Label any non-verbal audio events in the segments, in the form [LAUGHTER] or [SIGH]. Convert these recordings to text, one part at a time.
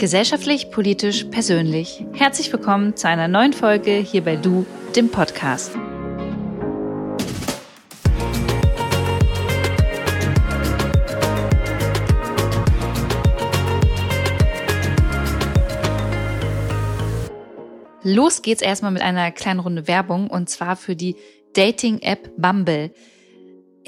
Gesellschaftlich, politisch, persönlich. Herzlich willkommen zu einer neuen Folge hier bei Du, dem Podcast. Los geht's erstmal mit einer kleinen Runde Werbung und zwar für die Dating-App Bumble.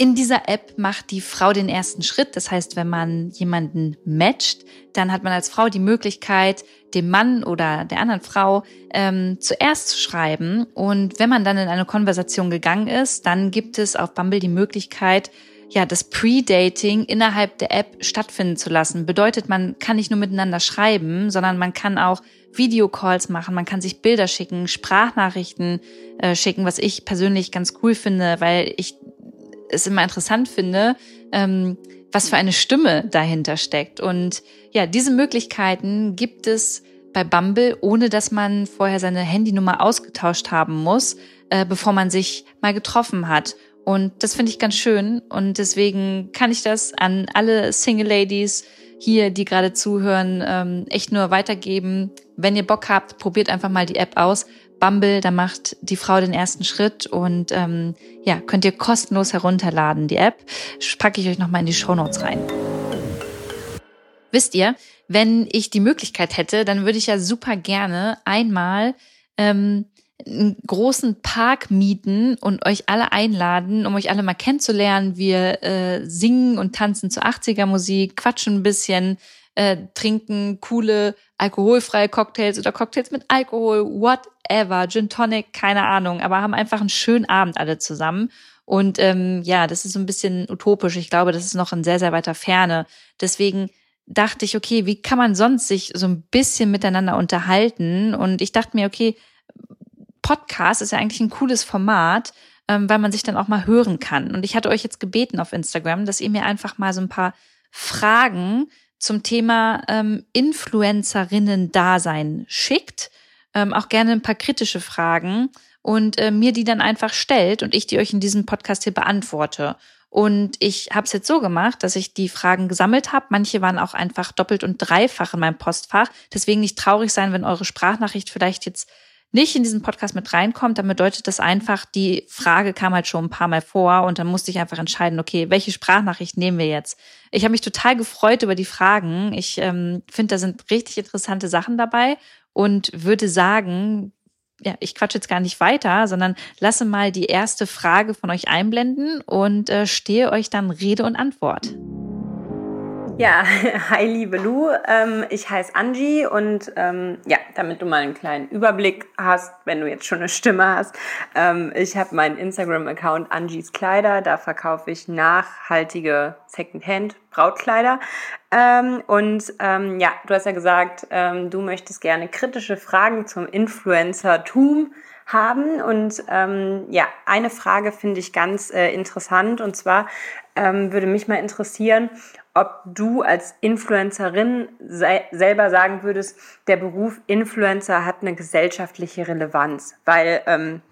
In dieser App macht die Frau den ersten Schritt. Das heißt, wenn man jemanden matcht, dann hat man als Frau die Möglichkeit, dem Mann oder der anderen Frau ähm, zuerst zu schreiben. Und wenn man dann in eine Konversation gegangen ist, dann gibt es auf Bumble die Möglichkeit, ja, das Pre-Dating innerhalb der App stattfinden zu lassen. Bedeutet, man kann nicht nur miteinander schreiben, sondern man kann auch Videocalls machen, man kann sich Bilder schicken, Sprachnachrichten äh, schicken, was ich persönlich ganz cool finde, weil ich es immer interessant finde, ähm, was für eine Stimme dahinter steckt. Und ja, diese Möglichkeiten gibt es bei Bumble, ohne dass man vorher seine Handynummer ausgetauscht haben muss, äh, bevor man sich mal getroffen hat. Und das finde ich ganz schön. Und deswegen kann ich das an alle Single Ladies hier, die gerade zuhören, ähm, echt nur weitergeben. Wenn ihr Bock habt, probiert einfach mal die App aus. Bumble, da macht die Frau den ersten Schritt und ähm, ja, könnt ihr kostenlos herunterladen, die App. Packe ich euch nochmal in die Show Notes rein. Wisst ihr, wenn ich die Möglichkeit hätte, dann würde ich ja super gerne einmal ähm, einen großen Park mieten und euch alle einladen, um euch alle mal kennenzulernen. Wir äh, singen und tanzen zu 80er Musik, quatschen ein bisschen, äh, trinken coole alkoholfreie Cocktails oder Cocktails mit Alkohol, whatever, Gin Tonic, keine Ahnung, aber haben einfach einen schönen Abend alle zusammen. Und ähm, ja, das ist so ein bisschen utopisch. Ich glaube, das ist noch in sehr, sehr weiter Ferne. Deswegen dachte ich, okay, wie kann man sonst sich so ein bisschen miteinander unterhalten? Und ich dachte mir, okay, Podcast ist ja eigentlich ein cooles Format, ähm, weil man sich dann auch mal hören kann. Und ich hatte euch jetzt gebeten auf Instagram, dass ihr mir einfach mal so ein paar Fragen zum Thema ähm, Influencerinnen-Dasein schickt. Ähm, auch gerne ein paar kritische Fragen und äh, mir die dann einfach stellt und ich die euch in diesem Podcast hier beantworte. Und ich habe es jetzt so gemacht, dass ich die Fragen gesammelt habe. Manche waren auch einfach doppelt und dreifach in meinem Postfach. Deswegen nicht traurig sein, wenn eure Sprachnachricht vielleicht jetzt nicht in diesen Podcast mit reinkommt, dann bedeutet das einfach, die Frage kam halt schon ein paar Mal vor und dann musste ich einfach entscheiden, okay, welche Sprachnachricht nehmen wir jetzt? Ich habe mich total gefreut über die Fragen. Ich ähm, finde, da sind richtig interessante Sachen dabei und würde sagen, ja, ich quatsche jetzt gar nicht weiter, sondern lasse mal die erste Frage von euch einblenden und äh, stehe euch dann Rede und Antwort. Ja, [LAUGHS] hi liebe Lu, ähm, ich heiße Angie und ähm, ja, damit du mal einen kleinen Überblick hast, wenn du jetzt schon eine Stimme hast, ähm, ich habe meinen Instagram-Account Angies Kleider, da verkaufe ich nachhaltige Secondhand Brautkleider ähm, und ähm, ja, du hast ja gesagt, ähm, du möchtest gerne kritische Fragen zum Influencer-Tum haben. Und ähm, ja, eine Frage finde ich ganz äh, interessant. Und zwar ähm, würde mich mal interessieren, ob du als Influencerin se selber sagen würdest, der Beruf Influencer hat eine gesellschaftliche Relevanz, weil ähm,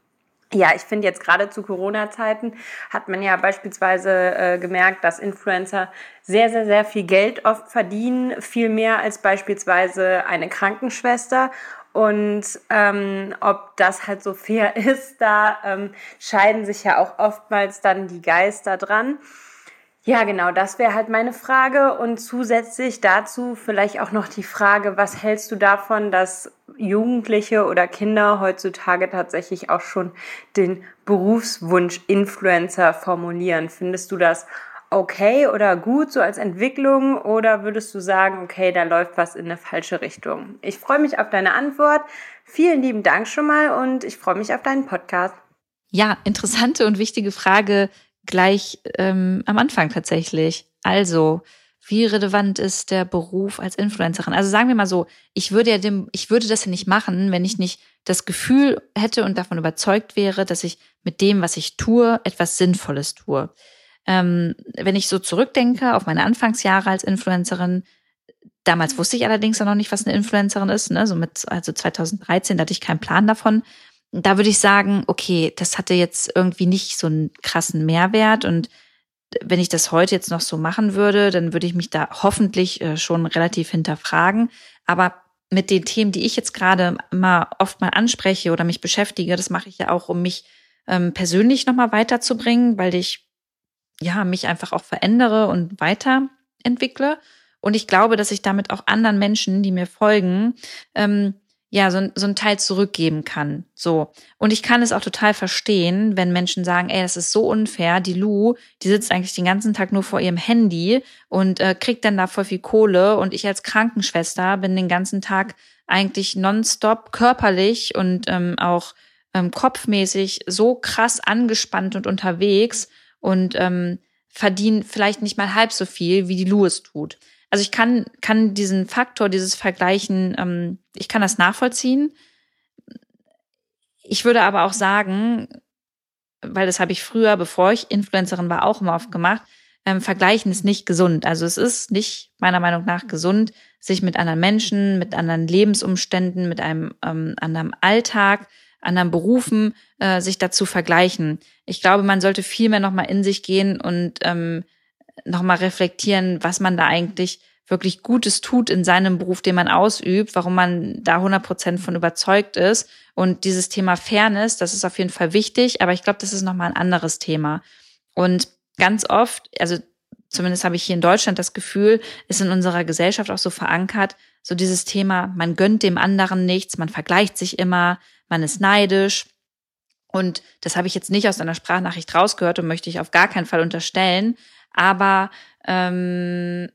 ja, ich finde jetzt gerade zu Corona-Zeiten hat man ja beispielsweise äh, gemerkt, dass Influencer sehr, sehr, sehr viel Geld oft verdienen, viel mehr als beispielsweise eine Krankenschwester. Und ähm, ob das halt so fair [LAUGHS] ist, da ähm, scheiden sich ja auch oftmals dann die Geister dran. Ja, genau, das wäre halt meine Frage. Und zusätzlich dazu vielleicht auch noch die Frage, was hältst du davon, dass Jugendliche oder Kinder heutzutage tatsächlich auch schon den Berufswunsch Influencer formulieren? Findest du das okay oder gut so als Entwicklung oder würdest du sagen, okay, da läuft was in eine falsche Richtung? Ich freue mich auf deine Antwort. Vielen lieben Dank schon mal und ich freue mich auf deinen Podcast. Ja, interessante und wichtige Frage gleich ähm, am Anfang tatsächlich. Also, wie relevant ist der Beruf als Influencerin? Also sagen wir mal so, ich würde ja dem, ich würde das ja nicht machen, wenn ich nicht das Gefühl hätte und davon überzeugt wäre, dass ich mit dem, was ich tue, etwas Sinnvolles tue. Ähm, wenn ich so zurückdenke auf meine Anfangsjahre als Influencerin, damals wusste ich allerdings noch nicht, was eine Influencerin ist, ne? so mit, also 2013, da hatte ich keinen Plan davon da würde ich sagen, okay, das hatte jetzt irgendwie nicht so einen krassen Mehrwert und wenn ich das heute jetzt noch so machen würde, dann würde ich mich da hoffentlich äh, schon relativ hinterfragen. Aber mit den Themen, die ich jetzt gerade immer oft mal anspreche oder mich beschäftige, das mache ich ja auch, um mich ähm, persönlich nochmal weiterzubringen, weil ich ja mich einfach auch verändere und weiterentwickle. Und ich glaube, dass ich damit auch anderen Menschen, die mir folgen, ähm, ja, so, so ein Teil zurückgeben kann. So. Und ich kann es auch total verstehen, wenn Menschen sagen, ey, das ist so unfair. Die Lu, die sitzt eigentlich den ganzen Tag nur vor ihrem Handy und äh, kriegt dann da voll viel Kohle. Und ich als Krankenschwester bin den ganzen Tag eigentlich nonstop körperlich und ähm, auch ähm, kopfmäßig so krass angespannt und unterwegs und ähm, verdiene vielleicht nicht mal halb so viel, wie die Lu es tut. Also ich kann, kann diesen Faktor, dieses Vergleichen, ähm, ich kann das nachvollziehen. Ich würde aber auch sagen, weil das habe ich früher, bevor ich Influencerin war, auch immer oft gemacht, ähm, Vergleichen ist nicht gesund. Also es ist nicht meiner Meinung nach gesund, sich mit anderen Menschen, mit anderen Lebensumständen, mit einem ähm, anderen Alltag, anderen Berufen, äh, sich dazu vergleichen. Ich glaube, man sollte viel mehr nochmal in sich gehen und ähm, nochmal reflektieren, was man da eigentlich wirklich Gutes tut in seinem Beruf, den man ausübt, warum man da 100 Prozent von überzeugt ist. Und dieses Thema Fairness, das ist auf jeden Fall wichtig, aber ich glaube, das ist nochmal ein anderes Thema. Und ganz oft, also zumindest habe ich hier in Deutschland das Gefühl, ist in unserer Gesellschaft auch so verankert, so dieses Thema, man gönnt dem anderen nichts, man vergleicht sich immer, man ist neidisch. Und das habe ich jetzt nicht aus einer Sprachnachricht rausgehört und möchte ich auf gar keinen Fall unterstellen. Aber ähm,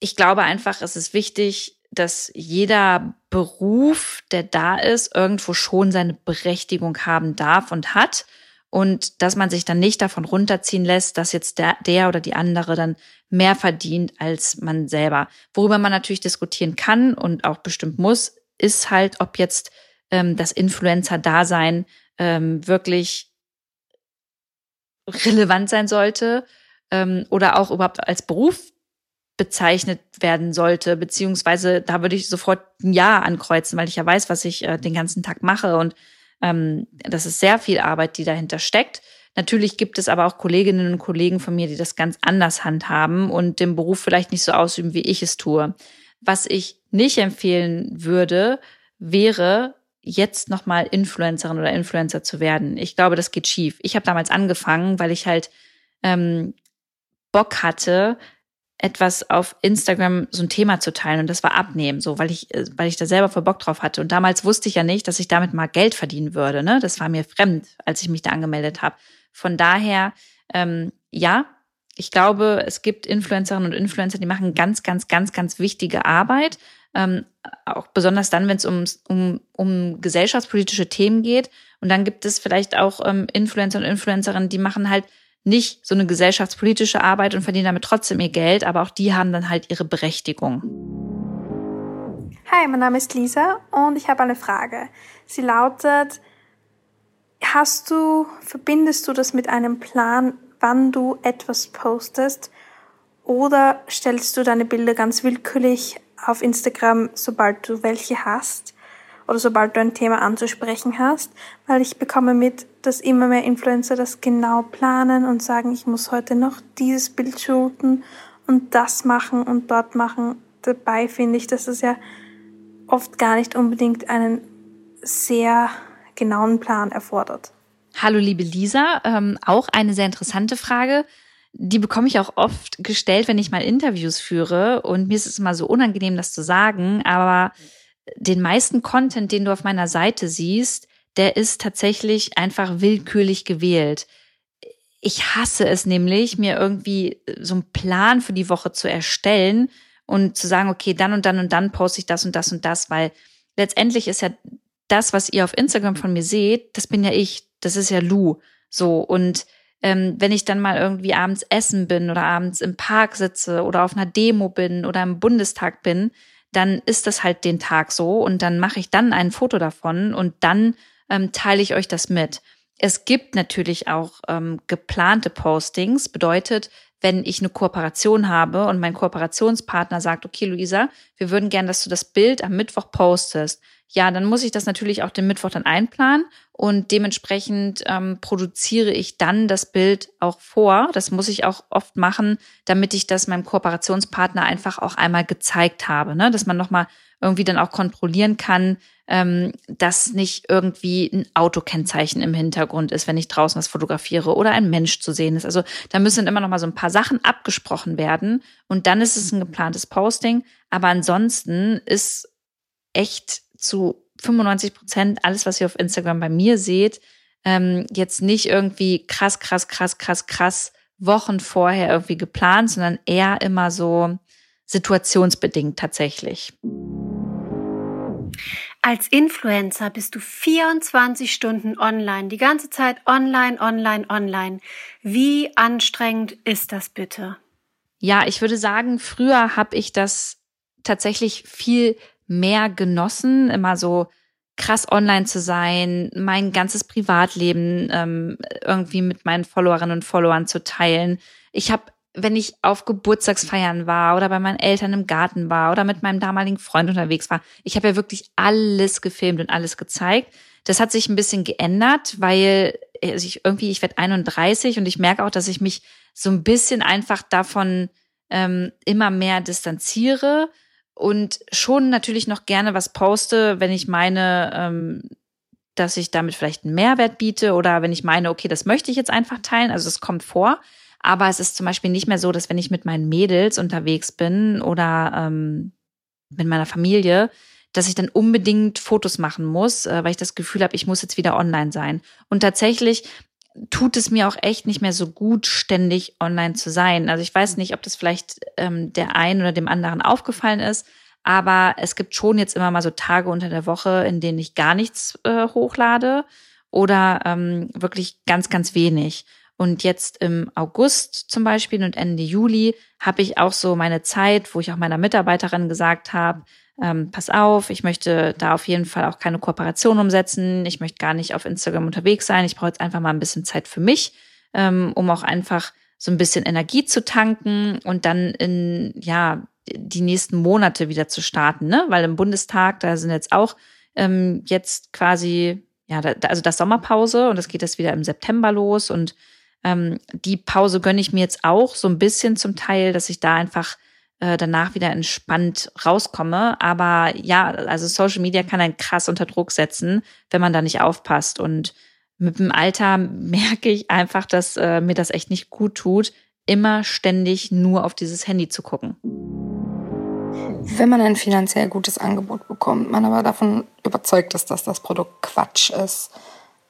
ich glaube einfach, es ist wichtig, dass jeder Beruf, der da ist, irgendwo schon seine Berechtigung haben darf und hat. Und dass man sich dann nicht davon runterziehen lässt, dass jetzt der, der oder die andere dann mehr verdient als man selber. Worüber man natürlich diskutieren kann und auch bestimmt muss, ist halt, ob jetzt ähm, das Influencer-Dasein ähm, wirklich relevant sein sollte ähm, oder auch überhaupt als Beruf bezeichnet werden sollte, beziehungsweise da würde ich sofort ein Ja ankreuzen, weil ich ja weiß, was ich äh, den ganzen Tag mache und ähm, das ist sehr viel Arbeit, die dahinter steckt. Natürlich gibt es aber auch Kolleginnen und Kollegen von mir, die das ganz anders handhaben und den Beruf vielleicht nicht so ausüben, wie ich es tue. Was ich nicht empfehlen würde, wäre jetzt nochmal Influencerin oder Influencer zu werden. Ich glaube, das geht schief. Ich habe damals angefangen, weil ich halt ähm, Bock hatte, etwas auf Instagram so ein Thema zu teilen und das war abnehmen, so weil ich äh, weil ich da selber voll Bock drauf hatte und damals wusste ich ja nicht, dass ich damit mal Geld verdienen würde, ne? Das war mir fremd, als ich mich da angemeldet habe. Von daher ähm, ja, ich glaube, es gibt Influencerinnen und Influencer, die machen ganz, ganz, ganz, ganz wichtige Arbeit. Ähm, auch besonders dann, wenn es um, um, um gesellschaftspolitische Themen geht. Und dann gibt es vielleicht auch ähm, Influencer und Influencerinnen, die machen halt nicht so eine gesellschaftspolitische Arbeit und verdienen damit trotzdem ihr Geld, aber auch die haben dann halt ihre Berechtigung. Hi, mein Name ist Lisa und ich habe eine Frage. Sie lautet, hast du, verbindest du das mit einem Plan, wann du etwas postest oder stellst du deine Bilder ganz willkürlich auf Instagram, sobald du welche hast? Oder sobald du ein Thema anzusprechen hast, weil ich bekomme mit, dass immer mehr Influencer das genau planen und sagen, ich muss heute noch dieses Bild shooten und das machen und dort machen. Dabei finde ich, dass es ja oft gar nicht unbedingt einen sehr genauen Plan erfordert. Hallo liebe Lisa, ähm, auch eine sehr interessante Frage. Die bekomme ich auch oft gestellt, wenn ich mal Interviews führe. Und mir ist es immer so unangenehm, das zu sagen, aber den meisten Content, den du auf meiner Seite siehst, der ist tatsächlich einfach willkürlich gewählt. Ich hasse es nämlich, mir irgendwie so einen Plan für die Woche zu erstellen und zu sagen, okay, dann und dann und dann poste ich das und das und das, weil letztendlich ist ja das, was ihr auf Instagram von mir seht, das bin ja ich, das ist ja Lou. So, und ähm, wenn ich dann mal irgendwie abends essen bin oder abends im Park sitze oder auf einer Demo bin oder im Bundestag bin, dann ist das halt den Tag so und dann mache ich dann ein Foto davon und dann ähm, teile ich euch das mit. Es gibt natürlich auch ähm, geplante Postings, bedeutet, wenn ich eine Kooperation habe und mein Kooperationspartner sagt, okay, Luisa, wir würden gern, dass du das Bild am Mittwoch postest, ja, dann muss ich das natürlich auch den Mittwoch dann einplanen und dementsprechend ähm, produziere ich dann das Bild auch vor. Das muss ich auch oft machen, damit ich das meinem Kooperationspartner einfach auch einmal gezeigt habe, ne? dass man nochmal irgendwie dann auch kontrollieren kann, ähm, dass nicht irgendwie ein Autokennzeichen im Hintergrund ist, wenn ich draußen was fotografiere oder ein Mensch zu sehen ist. Also da müssen immer noch mal so ein paar Sachen abgesprochen werden und dann ist es ein geplantes Posting. Aber ansonsten ist echt zu 95 Prozent alles, was ihr auf Instagram bei mir seht, ähm, jetzt nicht irgendwie krass, krass, krass, krass, krass Wochen vorher irgendwie geplant, sondern eher immer so situationsbedingt tatsächlich. Als Influencer bist du 24 Stunden online, die ganze Zeit online, online, online. Wie anstrengend ist das bitte? Ja, ich würde sagen, früher habe ich das tatsächlich viel mehr genossen, immer so krass online zu sein, mein ganzes Privatleben ähm, irgendwie mit meinen Followerinnen und Followern zu teilen. Ich habe wenn ich auf Geburtstagsfeiern war oder bei meinen Eltern im Garten war oder mit meinem damaligen Freund unterwegs war. Ich habe ja wirklich alles gefilmt und alles gezeigt. Das hat sich ein bisschen geändert, weil also ich irgendwie, ich werde 31 und ich merke auch, dass ich mich so ein bisschen einfach davon ähm, immer mehr distanziere und schon natürlich noch gerne was poste, wenn ich meine, ähm, dass ich damit vielleicht einen Mehrwert biete oder wenn ich meine, okay, das möchte ich jetzt einfach teilen. Also es kommt vor. Aber es ist zum Beispiel nicht mehr so, dass wenn ich mit meinen Mädels unterwegs bin oder ähm, mit meiner Familie, dass ich dann unbedingt Fotos machen muss, äh, weil ich das Gefühl habe, ich muss jetzt wieder online sein. Und tatsächlich tut es mir auch echt nicht mehr so gut, ständig online zu sein. Also ich weiß nicht, ob das vielleicht ähm, der einen oder dem anderen aufgefallen ist, aber es gibt schon jetzt immer mal so Tage unter der Woche, in denen ich gar nichts äh, hochlade oder ähm, wirklich ganz, ganz wenig. Und jetzt im August zum Beispiel und Ende Juli habe ich auch so meine Zeit, wo ich auch meiner Mitarbeiterin gesagt habe, ähm, pass auf, ich möchte da auf jeden Fall auch keine Kooperation umsetzen. Ich möchte gar nicht auf Instagram unterwegs sein. Ich brauche jetzt einfach mal ein bisschen Zeit für mich, ähm, um auch einfach so ein bisschen Energie zu tanken und dann in, ja, die nächsten Monate wieder zu starten, ne? Weil im Bundestag, da sind jetzt auch ähm, jetzt quasi, ja, da, also das Sommerpause und das geht jetzt wieder im September los und ähm, die Pause gönne ich mir jetzt auch so ein bisschen zum Teil, dass ich da einfach äh, danach wieder entspannt rauskomme. Aber ja, also Social Media kann einen krass unter Druck setzen, wenn man da nicht aufpasst. Und mit dem Alter [LAUGHS] merke ich einfach, dass äh, mir das echt nicht gut tut, immer ständig nur auf dieses Handy zu gucken. Wenn man ein finanziell gutes Angebot bekommt, man aber davon überzeugt ist, dass das Produkt Quatsch ist,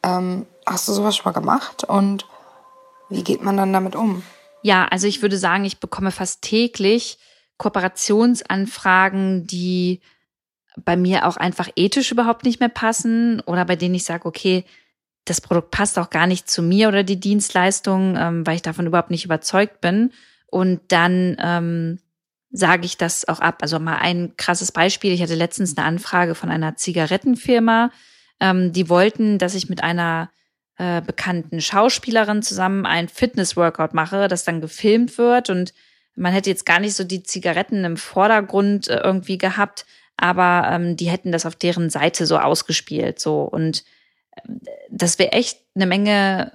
ähm, hast du sowas schon mal gemacht? Und wie geht man dann damit um? Ja, also ich würde sagen, ich bekomme fast täglich Kooperationsanfragen, die bei mir auch einfach ethisch überhaupt nicht mehr passen oder bei denen ich sage, okay, das Produkt passt auch gar nicht zu mir oder die Dienstleistung, ähm, weil ich davon überhaupt nicht überzeugt bin. Und dann ähm, sage ich das auch ab. Also mal ein krasses Beispiel. Ich hatte letztens eine Anfrage von einer Zigarettenfirma. Ähm, die wollten, dass ich mit einer äh, bekannten Schauspielerin zusammen ein Fitness-Workout mache, das dann gefilmt wird und man hätte jetzt gar nicht so die Zigaretten im Vordergrund äh, irgendwie gehabt, aber ähm, die hätten das auf deren Seite so ausgespielt so. Und äh, das wäre echt eine Menge,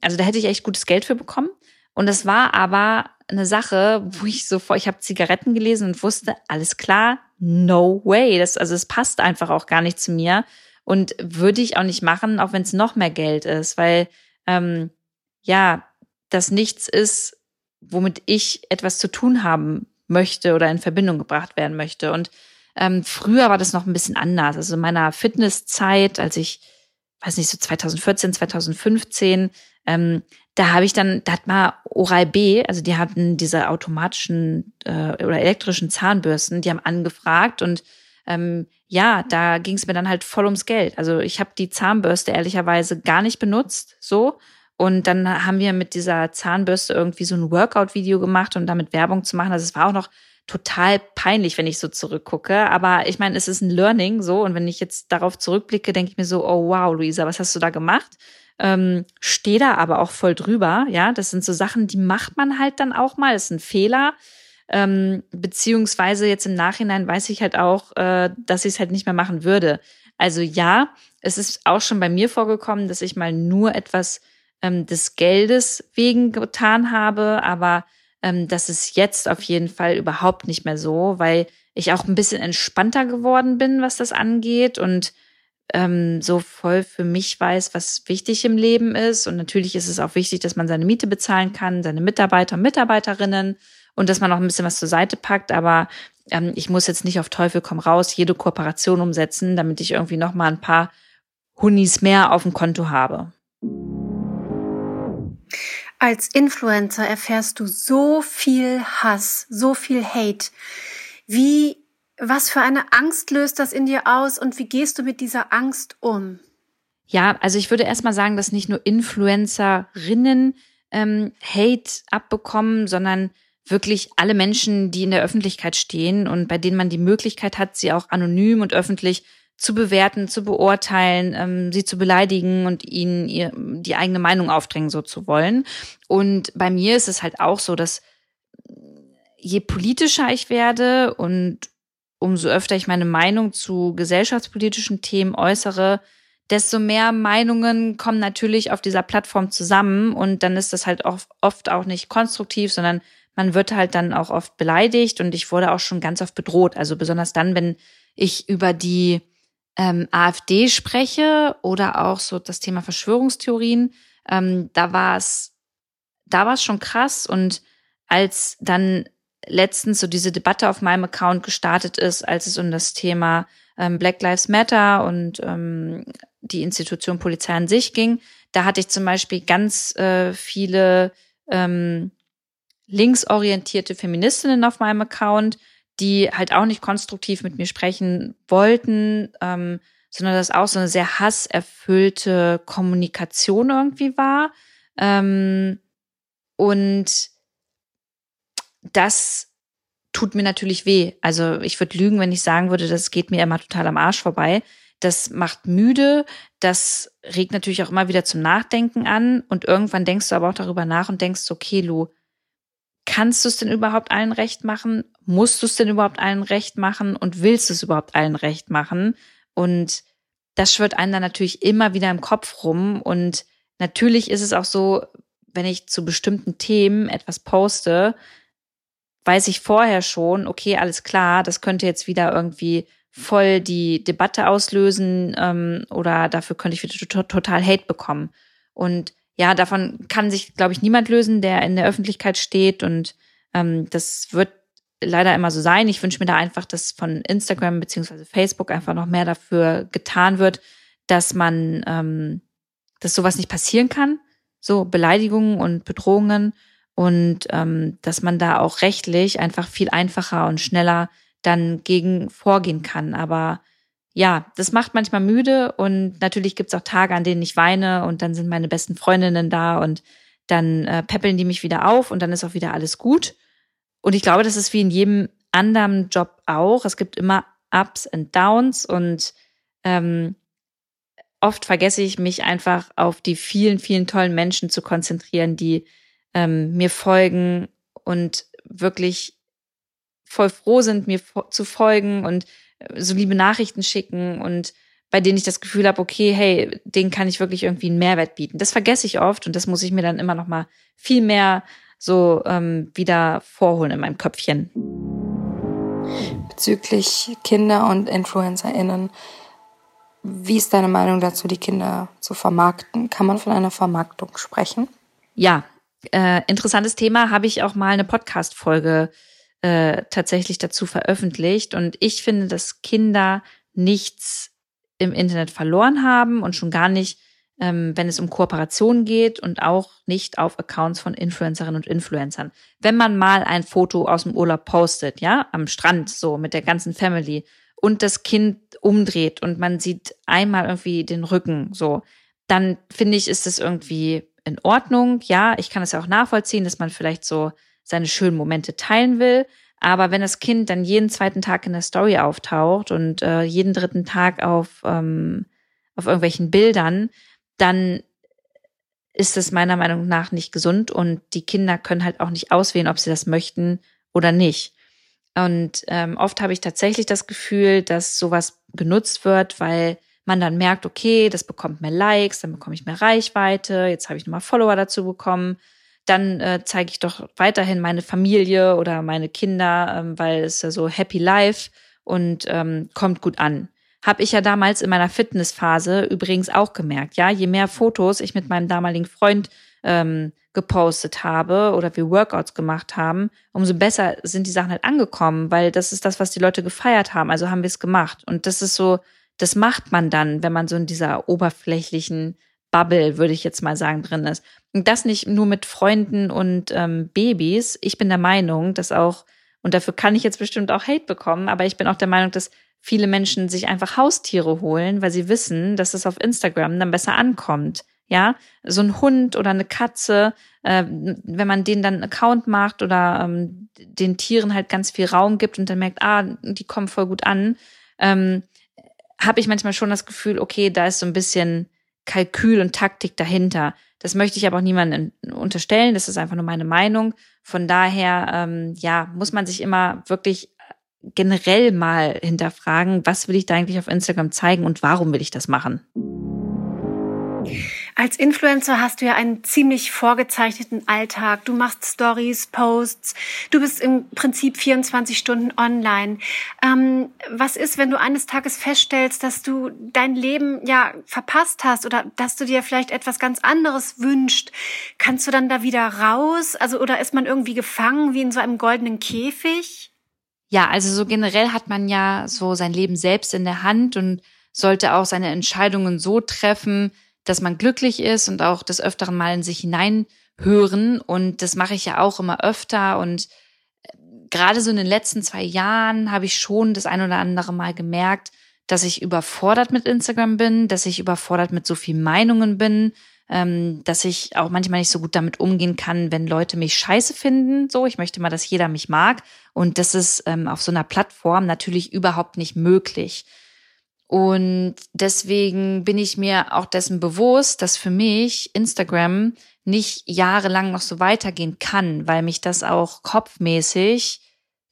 also da hätte ich echt gutes Geld für bekommen. Und das war aber eine Sache, wo ich so vor, ich habe Zigaretten gelesen und wusste, alles klar, no way, das also es passt einfach auch gar nicht zu mir und würde ich auch nicht machen, auch wenn es noch mehr Geld ist, weil ähm, ja, das nichts ist, womit ich etwas zu tun haben möchte oder in Verbindung gebracht werden möchte. Und ähm, früher war das noch ein bisschen anders. Also in meiner Fitnesszeit, als ich, weiß nicht, so 2014, 2015, ähm, da habe ich dann, da hat mal Oral B, also die hatten diese automatischen äh, oder elektrischen Zahnbürsten, die haben angefragt und ähm, ja, da ging es mir dann halt voll ums Geld. Also ich habe die Zahnbürste ehrlicherweise gar nicht benutzt, so. Und dann haben wir mit dieser Zahnbürste irgendwie so ein Workout-Video gemacht und damit Werbung zu machen. Also es war auch noch total peinlich, wenn ich so zurückgucke. Aber ich meine, es ist ein Learning so. Und wenn ich jetzt darauf zurückblicke, denke ich mir so, oh wow, Luisa, was hast du da gemacht? Ähm, Stehe da aber auch voll drüber. Ja, das sind so Sachen, die macht man halt dann auch mal. Das ist ein Fehler. Ähm, beziehungsweise jetzt im Nachhinein weiß ich halt auch, äh, dass ich es halt nicht mehr machen würde. Also ja, es ist auch schon bei mir vorgekommen, dass ich mal nur etwas ähm, des Geldes wegen getan habe, aber ähm, das ist jetzt auf jeden Fall überhaupt nicht mehr so, weil ich auch ein bisschen entspannter geworden bin, was das angeht und ähm, so voll für mich weiß, was wichtig im Leben ist. Und natürlich ist es auch wichtig, dass man seine Miete bezahlen kann, seine Mitarbeiter und Mitarbeiterinnen und dass man auch ein bisschen was zur Seite packt. Aber ähm, ich muss jetzt nicht auf Teufel komm raus jede Kooperation umsetzen, damit ich irgendwie noch mal ein paar Hunis mehr auf dem Konto habe. Als Influencer erfährst du so viel Hass, so viel Hate. Wie, was für eine Angst löst das in dir aus und wie gehst du mit dieser Angst um? Ja, also ich würde erstmal sagen, dass nicht nur Influencerinnen ähm, Hate abbekommen, sondern wirklich alle Menschen, die in der Öffentlichkeit stehen und bei denen man die Möglichkeit hat, sie auch anonym und öffentlich zu bewerten, zu beurteilen, ähm, sie zu beleidigen und ihnen ihr, die eigene Meinung aufdrängen, so zu wollen. Und bei mir ist es halt auch so, dass je politischer ich werde und umso öfter ich meine Meinung zu gesellschaftspolitischen Themen äußere, desto mehr Meinungen kommen natürlich auf dieser Plattform zusammen und dann ist das halt oft auch nicht konstruktiv, sondern man wird halt dann auch oft beleidigt und ich wurde auch schon ganz oft bedroht. Also besonders dann, wenn ich über die ähm, AfD spreche oder auch so das Thema Verschwörungstheorien, ähm, da war es, da war es schon krass. Und als dann letztens so diese Debatte auf meinem Account gestartet ist, als es um das Thema ähm, Black Lives Matter und ähm, die Institution Polizei an sich ging, da hatte ich zum Beispiel ganz äh, viele ähm, linksorientierte Feministinnen auf meinem Account, die halt auch nicht konstruktiv mit mir sprechen wollten, ähm, sondern das auch so eine sehr hasserfüllte Kommunikation irgendwie war. Ähm, und das tut mir natürlich weh. Also ich würde lügen, wenn ich sagen würde, das geht mir immer total am Arsch vorbei. Das macht müde, das regt natürlich auch immer wieder zum Nachdenken an und irgendwann denkst du aber auch darüber nach und denkst, okay, Lu, kannst du es denn überhaupt allen recht machen? Musst du es denn überhaupt allen recht machen? Und willst du es überhaupt allen recht machen? Und das schwirrt einem dann natürlich immer wieder im Kopf rum. Und natürlich ist es auch so, wenn ich zu bestimmten Themen etwas poste, weiß ich vorher schon, okay, alles klar, das könnte jetzt wieder irgendwie voll die Debatte auslösen ähm, oder dafür könnte ich wieder total Hate bekommen. Und ja, davon kann sich, glaube ich, niemand lösen, der in der Öffentlichkeit steht. Und ähm, das wird leider immer so sein. Ich wünsche mir da einfach, dass von Instagram beziehungsweise Facebook einfach noch mehr dafür getan wird, dass man, ähm, dass sowas nicht passieren kann. So Beleidigungen und Bedrohungen. Und ähm, dass man da auch rechtlich einfach viel einfacher und schneller dann gegen vorgehen kann. Aber ja, das macht manchmal müde und natürlich gibt's auch Tage, an denen ich weine und dann sind meine besten Freundinnen da und dann äh, peppeln die mich wieder auf und dann ist auch wieder alles gut. Und ich glaube, das ist wie in jedem anderen Job auch. Es gibt immer Ups und Downs und ähm, oft vergesse ich mich einfach auf die vielen, vielen tollen Menschen zu konzentrieren, die ähm, mir folgen und wirklich voll froh sind, mir zu folgen und so liebe Nachrichten schicken und bei denen ich das Gefühl habe, okay, hey, denen kann ich wirklich irgendwie einen Mehrwert bieten. Das vergesse ich oft und das muss ich mir dann immer noch mal viel mehr so ähm, wieder vorholen in meinem Köpfchen. Bezüglich Kinder und InfluencerInnen, wie ist deine Meinung dazu, die Kinder zu vermarkten? Kann man von einer Vermarktung sprechen? Ja, äh, interessantes Thema. Habe ich auch mal eine Podcast-Folge äh, tatsächlich dazu veröffentlicht. Und ich finde, dass Kinder nichts im Internet verloren haben und schon gar nicht, ähm, wenn es um Kooperationen geht und auch nicht auf Accounts von Influencerinnen und Influencern. Wenn man mal ein Foto aus dem Urlaub postet, ja, am Strand, so mit der ganzen Family und das Kind umdreht und man sieht einmal irgendwie den Rücken, so, dann finde ich, ist es irgendwie in Ordnung. Ja, ich kann es ja auch nachvollziehen, dass man vielleicht so seine schönen Momente teilen will. Aber wenn das Kind dann jeden zweiten Tag in der Story auftaucht und äh, jeden dritten Tag auf, ähm, auf irgendwelchen Bildern, dann ist es meiner Meinung nach nicht gesund und die Kinder können halt auch nicht auswählen, ob sie das möchten oder nicht. Und ähm, oft habe ich tatsächlich das Gefühl, dass sowas genutzt wird, weil man dann merkt, okay, das bekommt mehr Likes, dann bekomme ich mehr Reichweite, jetzt habe ich nochmal Follower dazu bekommen. Dann äh, zeige ich doch weiterhin meine Familie oder meine Kinder, ähm, weil es ja so Happy Life und ähm, kommt gut an. Habe ich ja damals in meiner Fitnessphase übrigens auch gemerkt. Ja, je mehr Fotos ich mit meinem damaligen Freund ähm, gepostet habe oder wir Workouts gemacht haben, umso besser sind die Sachen halt angekommen, weil das ist das, was die Leute gefeiert haben. Also haben wir es gemacht. Und das ist so, das macht man dann, wenn man so in dieser oberflächlichen Bubble, würde ich jetzt mal sagen, drin ist. Und das nicht nur mit Freunden und ähm, Babys. Ich bin der Meinung, dass auch, und dafür kann ich jetzt bestimmt auch Hate bekommen, aber ich bin auch der Meinung, dass viele Menschen sich einfach Haustiere holen, weil sie wissen, dass es auf Instagram dann besser ankommt. Ja, so ein Hund oder eine Katze, äh, wenn man denen dann einen Account macht oder ähm, den Tieren halt ganz viel Raum gibt und dann merkt, ah, die kommen voll gut an, ähm, habe ich manchmal schon das Gefühl, okay, da ist so ein bisschen Kalkül und Taktik dahinter. Das möchte ich aber auch niemandem unterstellen. Das ist einfach nur meine Meinung. Von daher, ähm, ja, muss man sich immer wirklich generell mal hinterfragen, was will ich da eigentlich auf Instagram zeigen und warum will ich das machen? Als Influencer hast du ja einen ziemlich vorgezeichneten Alltag. Du machst Stories, Posts. Du bist im Prinzip 24 Stunden online. Ähm, was ist, wenn du eines Tages feststellst, dass du dein Leben ja verpasst hast oder dass du dir vielleicht etwas ganz anderes wünscht? Kannst du dann da wieder raus? Also, oder ist man irgendwie gefangen wie in so einem goldenen Käfig? Ja, also so generell hat man ja so sein Leben selbst in der Hand und sollte auch seine Entscheidungen so treffen, dass man glücklich ist und auch des Öfteren mal in sich hineinhören. Und das mache ich ja auch immer öfter. Und äh, gerade so in den letzten zwei Jahren habe ich schon das ein oder andere Mal gemerkt, dass ich überfordert mit Instagram bin, dass ich überfordert mit so viel Meinungen bin, ähm, dass ich auch manchmal nicht so gut damit umgehen kann, wenn Leute mich scheiße finden. So, ich möchte mal, dass jeder mich mag. Und das ist ähm, auf so einer Plattform natürlich überhaupt nicht möglich. Und deswegen bin ich mir auch dessen bewusst, dass für mich Instagram nicht jahrelang noch so weitergehen kann, weil mich das auch kopfmäßig,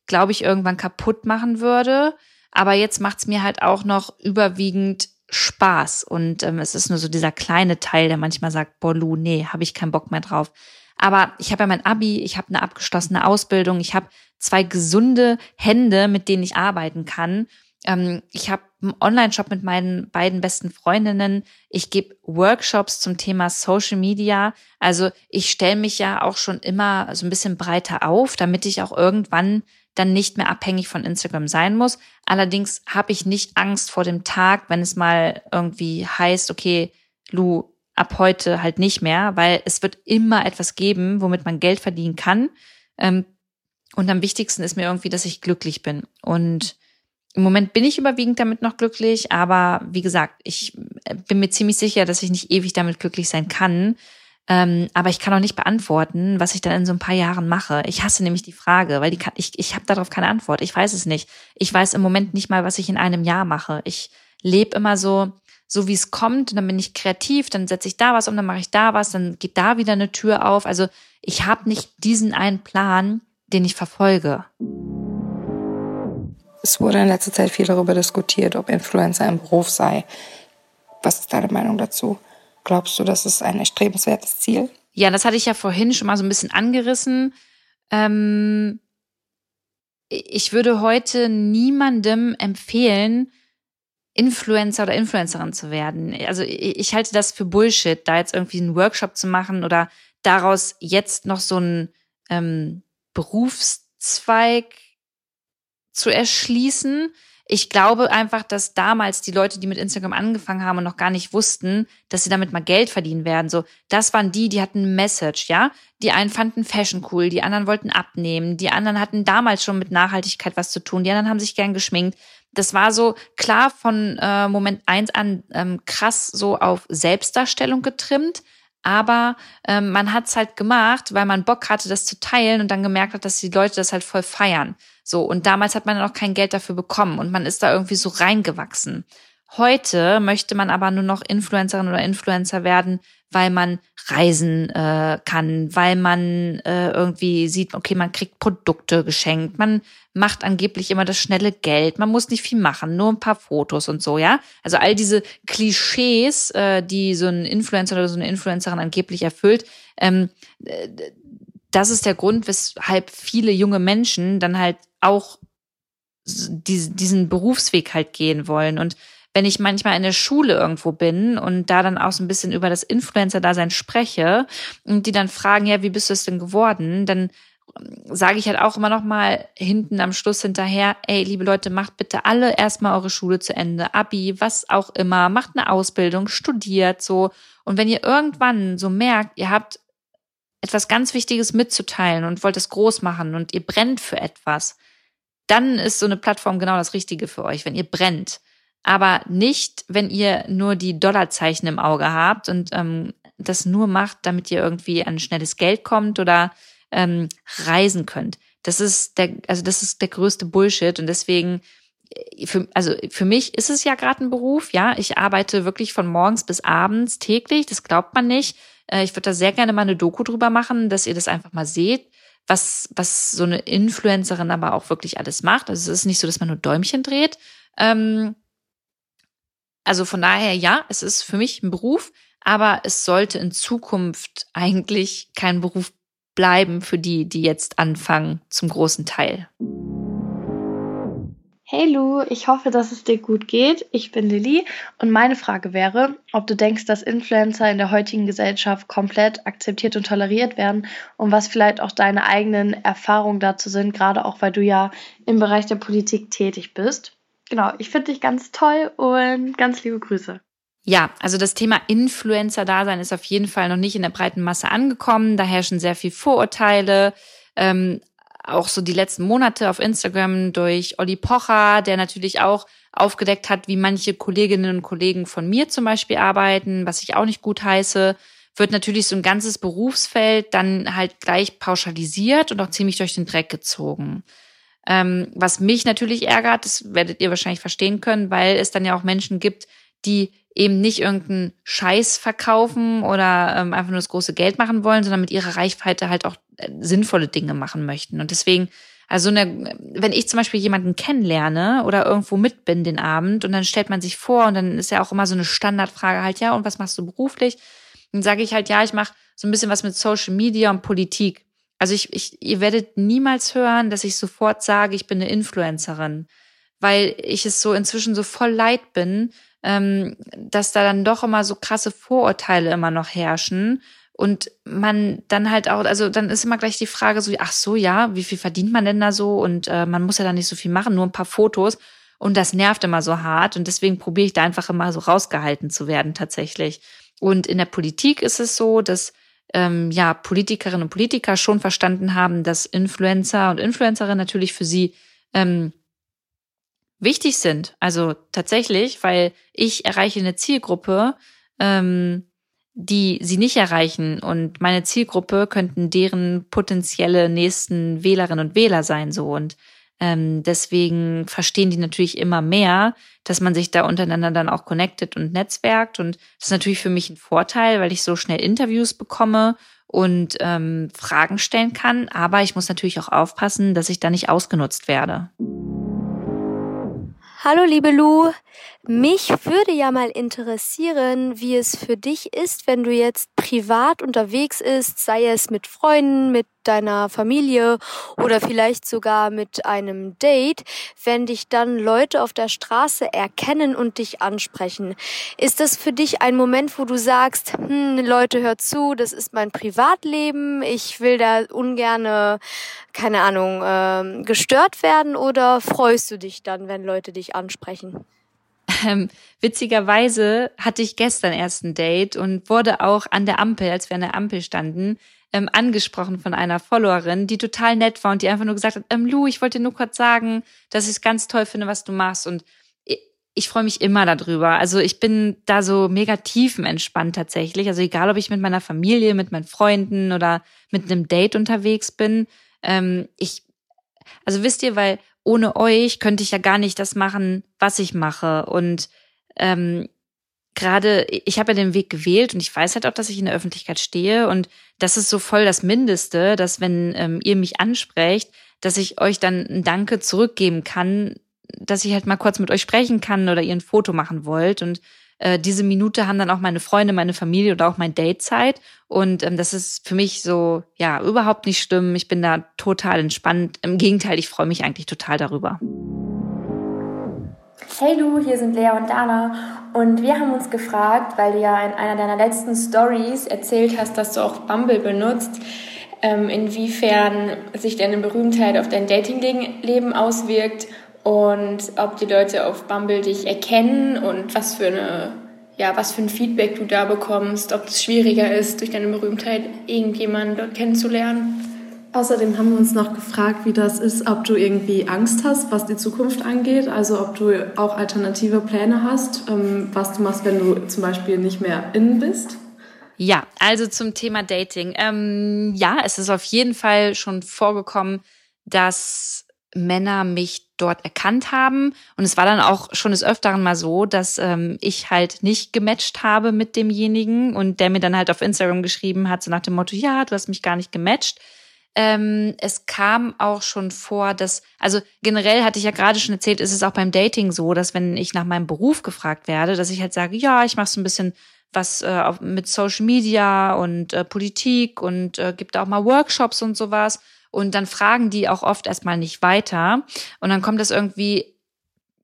glaube ich, irgendwann kaputt machen würde. Aber jetzt macht's mir halt auch noch überwiegend Spaß. Und ähm, es ist nur so dieser kleine Teil, der manchmal sagt, boah, Lu, nee, habe ich keinen Bock mehr drauf. Aber ich habe ja mein Abi, ich habe eine abgeschlossene Ausbildung, ich habe zwei gesunde Hände, mit denen ich arbeiten kann. Ähm, ich habe einen Online-Shop mit meinen beiden besten Freundinnen. Ich gebe Workshops zum Thema Social Media. Also ich stelle mich ja auch schon immer so ein bisschen breiter auf, damit ich auch irgendwann dann nicht mehr abhängig von Instagram sein muss. Allerdings habe ich nicht Angst vor dem Tag, wenn es mal irgendwie heißt, okay, Lu, ab heute halt nicht mehr, weil es wird immer etwas geben, womit man Geld verdienen kann. Ähm, und am wichtigsten ist mir irgendwie, dass ich glücklich bin. Und im Moment bin ich überwiegend damit noch glücklich, aber wie gesagt, ich bin mir ziemlich sicher, dass ich nicht ewig damit glücklich sein kann. Ähm, aber ich kann auch nicht beantworten, was ich dann in so ein paar Jahren mache. Ich hasse nämlich die Frage, weil die kann, ich, ich habe darauf keine Antwort. Ich weiß es nicht. Ich weiß im Moment nicht mal, was ich in einem Jahr mache. Ich lebe immer so, so wie es kommt, und dann bin ich kreativ, dann setze ich da was um, dann mache ich da was, dann geht da wieder eine Tür auf. Also ich habe nicht diesen einen Plan, den ich verfolge. Es wurde in letzter Zeit viel darüber diskutiert, ob Influencer ein Beruf sei. Was ist deine Meinung dazu? Glaubst du, das ist ein erstrebenswertes Ziel? Ja, das hatte ich ja vorhin schon mal so ein bisschen angerissen. Ähm, ich würde heute niemandem empfehlen, Influencer oder Influencerin zu werden. Also ich halte das für Bullshit, da jetzt irgendwie einen Workshop zu machen oder daraus jetzt noch so einen ähm, Berufszweig zu erschließen. Ich glaube einfach, dass damals die Leute, die mit Instagram angefangen haben und noch gar nicht wussten, dass sie damit mal Geld verdienen werden, so, das waren die, die hatten Message, ja. Die einen fanden Fashion cool, die anderen wollten abnehmen, die anderen hatten damals schon mit Nachhaltigkeit was zu tun, die anderen haben sich gern geschminkt. Das war so klar von äh, Moment eins an ähm, krass so auf Selbstdarstellung getrimmt. Aber ähm, man hat's halt gemacht, weil man Bock hatte, das zu teilen und dann gemerkt hat, dass die Leute das halt voll feiern. So, und damals hat man noch kein Geld dafür bekommen und man ist da irgendwie so reingewachsen. Heute möchte man aber nur noch Influencerin oder Influencer werden, weil man reisen äh, kann, weil man äh, irgendwie sieht, okay, man kriegt Produkte geschenkt, man macht angeblich immer das schnelle Geld, man muss nicht viel machen, nur ein paar Fotos und so, ja. Also all diese Klischees, äh, die so ein Influencer oder so eine Influencerin angeblich erfüllt, ähm, das ist der Grund, weshalb viele junge Menschen dann halt auch diesen Berufsweg halt gehen wollen. Und wenn ich manchmal in der Schule irgendwo bin und da dann auch so ein bisschen über das Influencer-Dasein spreche und die dann fragen, ja, wie bist du es denn geworden? Dann sage ich halt auch immer noch mal hinten am Schluss hinterher, ey, liebe Leute, macht bitte alle erstmal eure Schule zu Ende, Abi, was auch immer, macht eine Ausbildung, studiert so. Und wenn ihr irgendwann so merkt, ihr habt etwas ganz Wichtiges mitzuteilen und wollt es groß machen und ihr brennt für etwas, dann ist so eine Plattform genau das Richtige für euch, wenn ihr brennt aber nicht, wenn ihr nur die Dollarzeichen im Auge habt und ähm, das nur macht, damit ihr irgendwie an schnelles Geld kommt oder ähm, reisen könnt. Das ist der, also das ist der größte Bullshit und deswegen äh, für, also für mich ist es ja gerade ein Beruf, ja. Ich arbeite wirklich von morgens bis abends täglich, das glaubt man nicht. Äh, ich würde da sehr gerne mal eine Doku drüber machen, dass ihr das einfach mal seht, was, was so eine Influencerin aber auch wirklich alles macht. Also es ist nicht so, dass man nur Däumchen dreht. Ähm, also von daher, ja, es ist für mich ein Beruf, aber es sollte in Zukunft eigentlich kein Beruf bleiben für die, die jetzt anfangen, zum großen Teil. Hey Lu, ich hoffe, dass es dir gut geht. Ich bin Lilly und meine Frage wäre, ob du denkst, dass Influencer in der heutigen Gesellschaft komplett akzeptiert und toleriert werden und was vielleicht auch deine eigenen Erfahrungen dazu sind, gerade auch weil du ja im Bereich der Politik tätig bist genau, ich finde dich ganz toll und ganz liebe Grüße. Ja, also das Thema Influencer-Dasein ist auf jeden Fall noch nicht in der breiten Masse angekommen. Da herrschen sehr viel Vorurteile. Ähm, auch so die letzten Monate auf Instagram durch Olli Pocher, der natürlich auch aufgedeckt hat, wie manche Kolleginnen und Kollegen von mir zum Beispiel arbeiten, was ich auch nicht gut heiße, wird natürlich so ein ganzes Berufsfeld dann halt gleich pauschalisiert und auch ziemlich durch den Dreck gezogen. Ähm, was mich natürlich ärgert, das werdet ihr wahrscheinlich verstehen können, weil es dann ja auch Menschen gibt, die eben nicht irgendeinen Scheiß verkaufen oder ähm, einfach nur das große Geld machen wollen, sondern mit ihrer Reichweite halt auch sinnvolle Dinge machen möchten. Und deswegen, also eine, wenn ich zum Beispiel jemanden kennenlerne oder irgendwo mit bin den Abend und dann stellt man sich vor und dann ist ja auch immer so eine Standardfrage halt, ja, und was machst du beruflich? Dann sage ich halt, ja, ich mache so ein bisschen was mit Social Media und Politik. Also ich, ich, ihr werdet niemals hören, dass ich sofort sage, ich bin eine Influencerin, weil ich es so inzwischen so voll leid bin, ähm, dass da dann doch immer so krasse Vorurteile immer noch herrschen und man dann halt auch, also dann ist immer gleich die Frage so, ach so, ja, wie viel verdient man denn da so und äh, man muss ja da nicht so viel machen, nur ein paar Fotos und das nervt immer so hart und deswegen probiere ich da einfach immer so rausgehalten zu werden tatsächlich. Und in der Politik ist es so, dass ähm, ja, Politikerinnen und Politiker schon verstanden haben, dass Influencer und Influencerinnen natürlich für sie ähm, wichtig sind. Also tatsächlich, weil ich erreiche eine Zielgruppe, ähm, die sie nicht erreichen. Und meine Zielgruppe könnten deren potenzielle nächsten Wählerinnen und Wähler sein. So. Und ähm, deswegen verstehen die natürlich immer mehr, dass man sich da untereinander dann auch connectet und netzwerkt. Und das ist natürlich für mich ein Vorteil, weil ich so schnell Interviews bekomme und ähm, Fragen stellen kann. Aber ich muss natürlich auch aufpassen, dass ich da nicht ausgenutzt werde. Hallo liebe Lu, mich würde ja mal interessieren, wie es für dich ist, wenn du jetzt privat unterwegs bist, sei es mit Freunden, mit deiner Familie oder vielleicht sogar mit einem Date, wenn dich dann Leute auf der Straße erkennen und dich ansprechen. Ist das für dich ein Moment, wo du sagst, hm, Leute, hört zu, das ist mein Privatleben, ich will da ungerne, keine Ahnung, äh, gestört werden oder freust du dich dann, wenn Leute dich ansprechen? Ähm, witzigerweise hatte ich gestern erst ein Date und wurde auch an der Ampel, als wir an der Ampel standen, ähm, angesprochen von einer Followerin, die total nett war und die einfach nur gesagt hat, ähm, Lu, ich wollte nur kurz sagen, dass ich es ganz toll finde, was du machst und ich, ich freue mich immer darüber. Also ich bin da so mega tiefenentspannt tatsächlich. Also egal, ob ich mit meiner Familie, mit meinen Freunden oder mit einem Date unterwegs bin. Ähm, ich, also wisst ihr, weil ohne euch könnte ich ja gar nicht das machen, was ich mache. Und ähm, gerade, ich habe ja den Weg gewählt und ich weiß halt auch, dass ich in der Öffentlichkeit stehe und das ist so voll das Mindeste, dass wenn ähm, ihr mich ansprecht, dass ich euch dann ein Danke zurückgeben kann, dass ich halt mal kurz mit euch sprechen kann oder ihr ein Foto machen wollt und äh, diese Minute haben dann auch meine Freunde, meine Familie oder auch mein Date Zeit. Und ähm, das ist für mich so, ja, überhaupt nicht schlimm. Ich bin da total entspannt. Im Gegenteil, ich freue mich eigentlich total darüber. Hey Lu, hier sind Lea und Dana und wir haben uns gefragt, weil du ja in einer deiner letzten Stories erzählt hast, dass du auch Bumble benutzt, ähm, inwiefern sich deine Berühmtheit auf dein Datingleben auswirkt und ob die Leute auf Bumble dich erkennen und was für eine ja, was für ein Feedback du da bekommst, ob es schwieriger ist, durch deine Berühmtheit irgendjemanden dort kennenzulernen. Außerdem haben wir uns noch gefragt, wie das ist, ob du irgendwie Angst hast, was die Zukunft angeht, also ob du auch alternative Pläne hast, ähm, was du machst, wenn du zum Beispiel nicht mehr innen bist. Ja, also zum Thema Dating. Ähm, ja, es ist auf jeden Fall schon vorgekommen, dass Männer mich dort erkannt haben. Und es war dann auch schon des Öfteren mal so, dass ähm, ich halt nicht gematcht habe mit demjenigen und der mir dann halt auf Instagram geschrieben hat, so nach dem Motto, ja, du hast mich gar nicht gematcht. Ähm, es kam auch schon vor, dass, also generell hatte ich ja gerade schon erzählt, ist es auch beim Dating so, dass wenn ich nach meinem Beruf gefragt werde, dass ich halt sage, ja, ich mache so ein bisschen was äh, mit Social Media und äh, Politik und äh, gibt auch mal Workshops und sowas. Und dann fragen die auch oft erstmal nicht weiter. Und dann kommt das irgendwie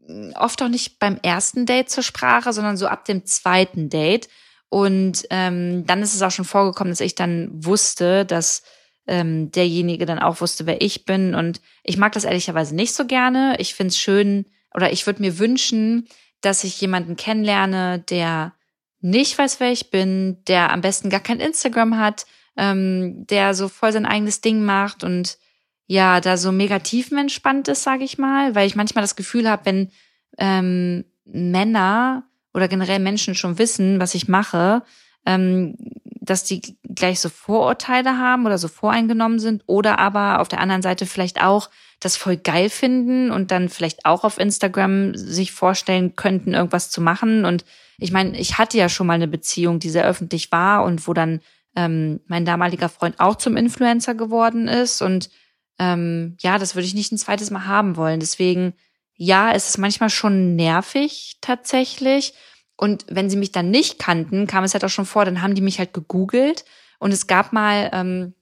hm, oft auch nicht beim ersten Date zur Sprache, sondern so ab dem zweiten Date. Und ähm, dann ist es auch schon vorgekommen, dass ich dann wusste, dass ähm, derjenige dann auch wusste, wer ich bin. Und ich mag das ehrlicherweise nicht so gerne. Ich finde es schön oder ich würde mir wünschen, dass ich jemanden kennenlerne, der nicht weiß, wer ich bin, der am besten gar kein Instagram hat, ähm, der so voll sein eigenes Ding macht und ja, da so mega tiefenentspannt ist, sage ich mal, weil ich manchmal das Gefühl habe, wenn ähm, Männer oder generell Menschen schon wissen, was ich mache, ähm, dass die gleich so Vorurteile haben oder so voreingenommen sind oder aber auf der anderen Seite vielleicht auch das voll geil finden und dann vielleicht auch auf Instagram sich vorstellen könnten, irgendwas zu machen. Und ich meine, ich hatte ja schon mal eine Beziehung, die sehr öffentlich war und wo dann ähm, mein damaliger Freund auch zum Influencer geworden ist. Und ähm, ja, das würde ich nicht ein zweites Mal haben wollen. Deswegen, ja, es ist manchmal schon nervig tatsächlich. Und wenn sie mich dann nicht kannten, kam es halt auch schon vor, dann haben die mich halt gegoogelt. Und es gab mal, ähm,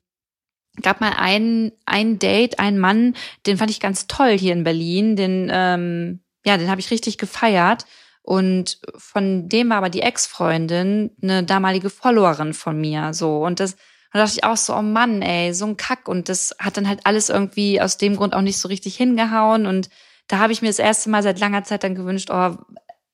gab mal ein, ein Date, einen Mann, den fand ich ganz toll hier in Berlin. Den, ähm, ja, den habe ich richtig gefeiert. Und von dem war aber die Ex-Freundin eine damalige Followerin von mir. So. Und das, da dachte ich auch so, oh Mann, ey, so ein Kack. Und das hat dann halt alles irgendwie aus dem Grund auch nicht so richtig hingehauen. Und da habe ich mir das erste Mal seit langer Zeit dann gewünscht, oh,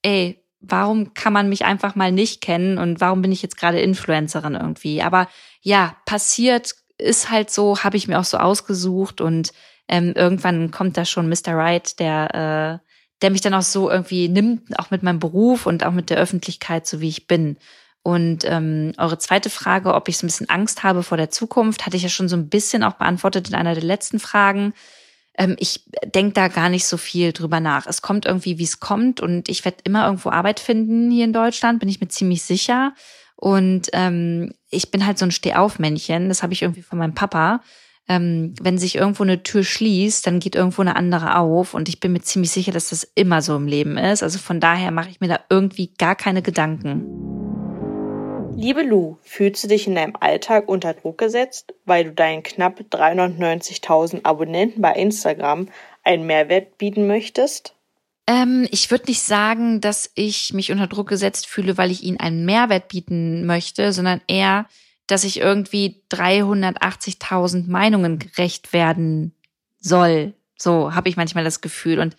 ey, warum kann man mich einfach mal nicht kennen und warum bin ich jetzt gerade Influencerin irgendwie? Aber ja, passiert ist halt so, habe ich mir auch so ausgesucht und ähm, irgendwann kommt da schon Mr. Right, der, äh, der mich dann auch so irgendwie nimmt, auch mit meinem Beruf und auch mit der Öffentlichkeit, so wie ich bin. Und ähm, eure zweite Frage, ob ich so ein bisschen Angst habe vor der Zukunft, hatte ich ja schon so ein bisschen auch beantwortet in einer der letzten Fragen ähm, ich denke da gar nicht so viel drüber nach. Es kommt irgendwie, wie es kommt und ich werde immer irgendwo Arbeit finden hier in Deutschland, bin ich mir ziemlich sicher. Und ähm, ich bin halt so ein Stehaufmännchen, das habe ich irgendwie von meinem Papa. Ähm, wenn sich irgendwo eine Tür schließt, dann geht irgendwo eine andere auf. Und ich bin mir ziemlich sicher, dass das immer so im Leben ist. Also von daher mache ich mir da irgendwie gar keine Gedanken. Liebe Lou, fühlst du dich in deinem Alltag unter Druck gesetzt, weil du deinen knapp 390.000 Abonnenten bei Instagram einen Mehrwert bieten möchtest? Ähm, ich würde nicht sagen, dass ich mich unter Druck gesetzt fühle, weil ich ihnen einen Mehrwert bieten möchte, sondern eher, dass ich irgendwie 380.000 Meinungen gerecht werden soll. So habe ich manchmal das Gefühl. Und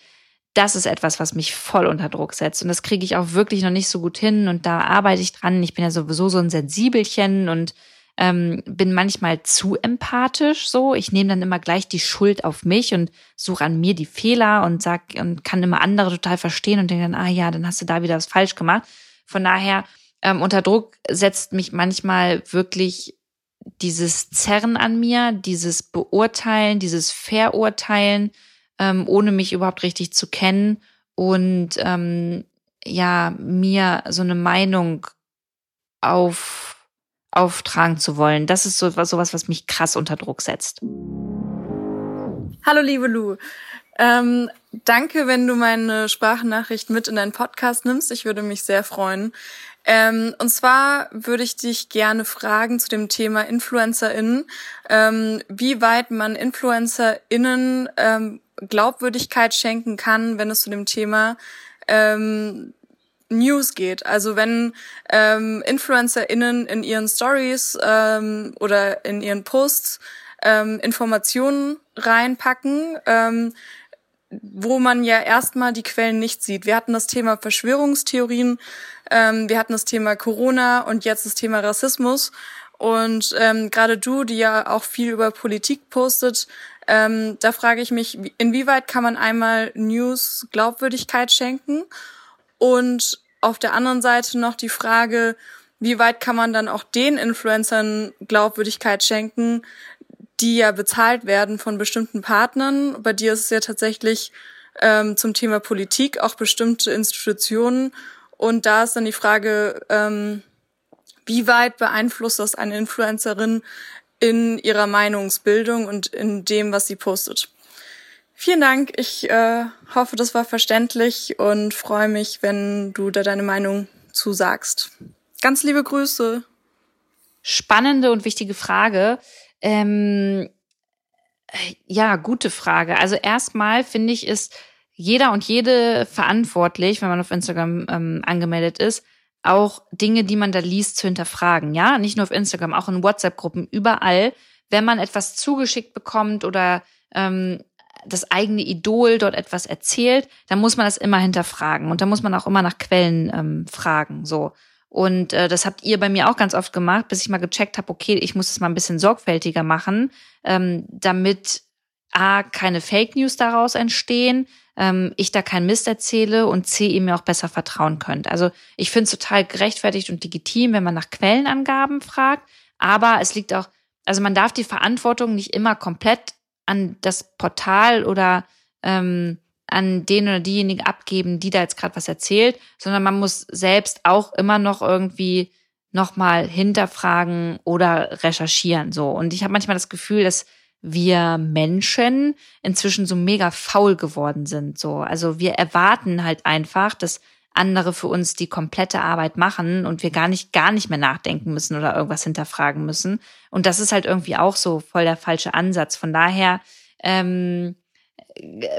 das ist etwas, was mich voll unter Druck setzt. Und das kriege ich auch wirklich noch nicht so gut hin. Und da arbeite ich dran. Ich bin ja sowieso so ein Sensibelchen und ähm, bin manchmal zu empathisch so. Ich nehme dann immer gleich die Schuld auf mich und suche an mir die Fehler und sag und kann immer andere total verstehen und denke dann, ah ja, dann hast du da wieder was falsch gemacht. Von daher, ähm, unter Druck setzt mich manchmal wirklich dieses Zerren an mir, dieses Beurteilen, dieses Verurteilen ähm, ohne mich überhaupt richtig zu kennen. Und ähm, ja, mir so eine Meinung auf, auftragen zu wollen. Das ist so sowas, was mich krass unter Druck setzt. Hallo, liebe Lu. Ähm, danke, wenn du meine Sprachnachricht mit in deinen Podcast nimmst. Ich würde mich sehr freuen. Ähm, und zwar würde ich dich gerne fragen zu dem Thema InfluencerInnen, ähm, wie weit man InfluencerInnen ähm, Glaubwürdigkeit schenken kann, wenn es zu dem Thema ähm, News geht. Also wenn ähm, InfluencerInnen in ihren Stories ähm, oder in ihren Posts ähm, Informationen reinpacken, ähm, wo man ja erstmal die Quellen nicht sieht. Wir hatten das Thema Verschwörungstheorien, ähm, wir hatten das Thema Corona und jetzt das Thema Rassismus. Und ähm, gerade du, die ja auch viel über Politik postet, ähm, da frage ich mich, inwieweit kann man einmal News Glaubwürdigkeit schenken? Und auf der anderen Seite noch die Frage, wie weit kann man dann auch den Influencern Glaubwürdigkeit schenken, die ja bezahlt werden von bestimmten Partnern. Bei dir ist es ja tatsächlich ähm, zum Thema Politik auch bestimmte Institutionen. Und da ist dann die Frage, ähm, wie weit beeinflusst das eine Influencerin in ihrer Meinungsbildung und in dem, was sie postet? Vielen Dank. Ich äh, hoffe, das war verständlich und freue mich, wenn du da deine Meinung zusagst. Ganz liebe Grüße. Spannende und wichtige Frage. Ähm, ja, gute Frage. Also erstmal finde ich, ist jeder und jede verantwortlich, wenn man auf Instagram ähm, angemeldet ist, auch Dinge, die man da liest, zu hinterfragen. Ja, nicht nur auf Instagram, auch in WhatsApp-Gruppen, überall. Wenn man etwas zugeschickt bekommt oder ähm, das eigene Idol dort etwas erzählt, dann muss man das immer hinterfragen und da muss man auch immer nach Quellen ähm, fragen. So. Und äh, das habt ihr bei mir auch ganz oft gemacht, bis ich mal gecheckt habe, okay, ich muss es mal ein bisschen sorgfältiger machen, ähm, damit A, keine Fake News daraus entstehen, ähm, ich da keinen Mist erzähle und C, ihr mir auch besser vertrauen könnt. Also ich finde es total gerechtfertigt und legitim, wenn man nach Quellenangaben fragt, aber es liegt auch, also man darf die Verantwortung nicht immer komplett an das Portal oder ähm, an den oder diejenige abgeben, die da jetzt gerade was erzählt, sondern man muss selbst auch immer noch irgendwie nochmal hinterfragen oder recherchieren. So. Und ich habe manchmal das Gefühl, dass wir Menschen inzwischen so mega faul geworden sind. So. Also wir erwarten halt einfach, dass andere für uns die komplette Arbeit machen und wir gar nicht, gar nicht mehr nachdenken müssen oder irgendwas hinterfragen müssen. Und das ist halt irgendwie auch so voll der falsche Ansatz. Von daher, ähm,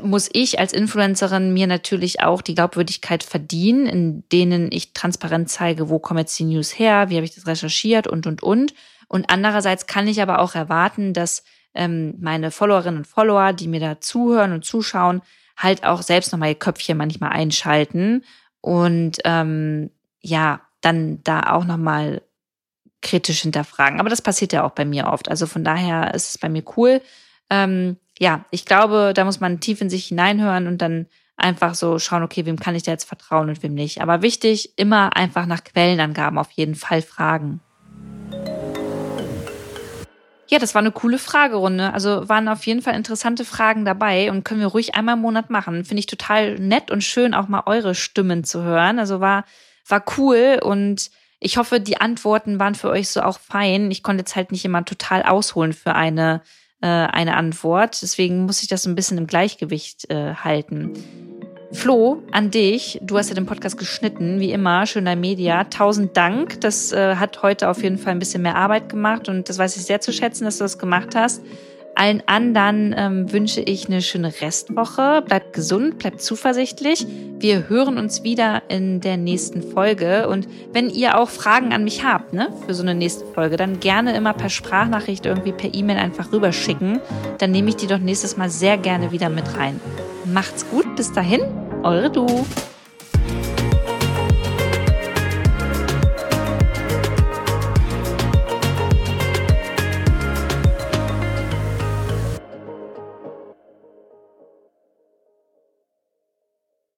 muss ich als Influencerin mir natürlich auch die Glaubwürdigkeit verdienen, in denen ich transparent zeige, wo kommen jetzt die News her, wie habe ich das recherchiert und, und, und. Und andererseits kann ich aber auch erwarten, dass ähm, meine Followerinnen und Follower, die mir da zuhören und zuschauen, halt auch selbst nochmal ihr Köpfchen manchmal einschalten und ähm, ja, dann da auch nochmal kritisch hinterfragen. Aber das passiert ja auch bei mir oft. Also von daher ist es bei mir cool. Ähm, ja, ich glaube, da muss man tief in sich hineinhören und dann einfach so schauen, okay, wem kann ich da jetzt vertrauen und wem nicht. Aber wichtig, immer einfach nach Quellenangaben auf jeden Fall fragen. Ja, das war eine coole Fragerunde. Also waren auf jeden Fall interessante Fragen dabei und können wir ruhig einmal im Monat machen. Finde ich total nett und schön, auch mal eure Stimmen zu hören. Also war, war cool und ich hoffe, die Antworten waren für euch so auch fein. Ich konnte jetzt halt nicht immer total ausholen für eine äh, eine Antwort. Deswegen muss ich das ein bisschen im Gleichgewicht äh, halten. Flo, an dich. Du hast ja den Podcast geschnitten, wie immer. Schöner Media. Tausend Dank. Das äh, hat heute auf jeden Fall ein bisschen mehr Arbeit gemacht und das weiß ich sehr zu schätzen, dass du das gemacht hast. Allen anderen ähm, wünsche ich eine schöne Restwoche. Bleibt gesund, bleibt zuversichtlich. Wir hören uns wieder in der nächsten Folge. Und wenn ihr auch Fragen an mich habt, ne, für so eine nächste Folge, dann gerne immer per Sprachnachricht irgendwie per E-Mail einfach rüberschicken. Dann nehme ich die doch nächstes Mal sehr gerne wieder mit rein. Macht's gut, bis dahin, eure Du.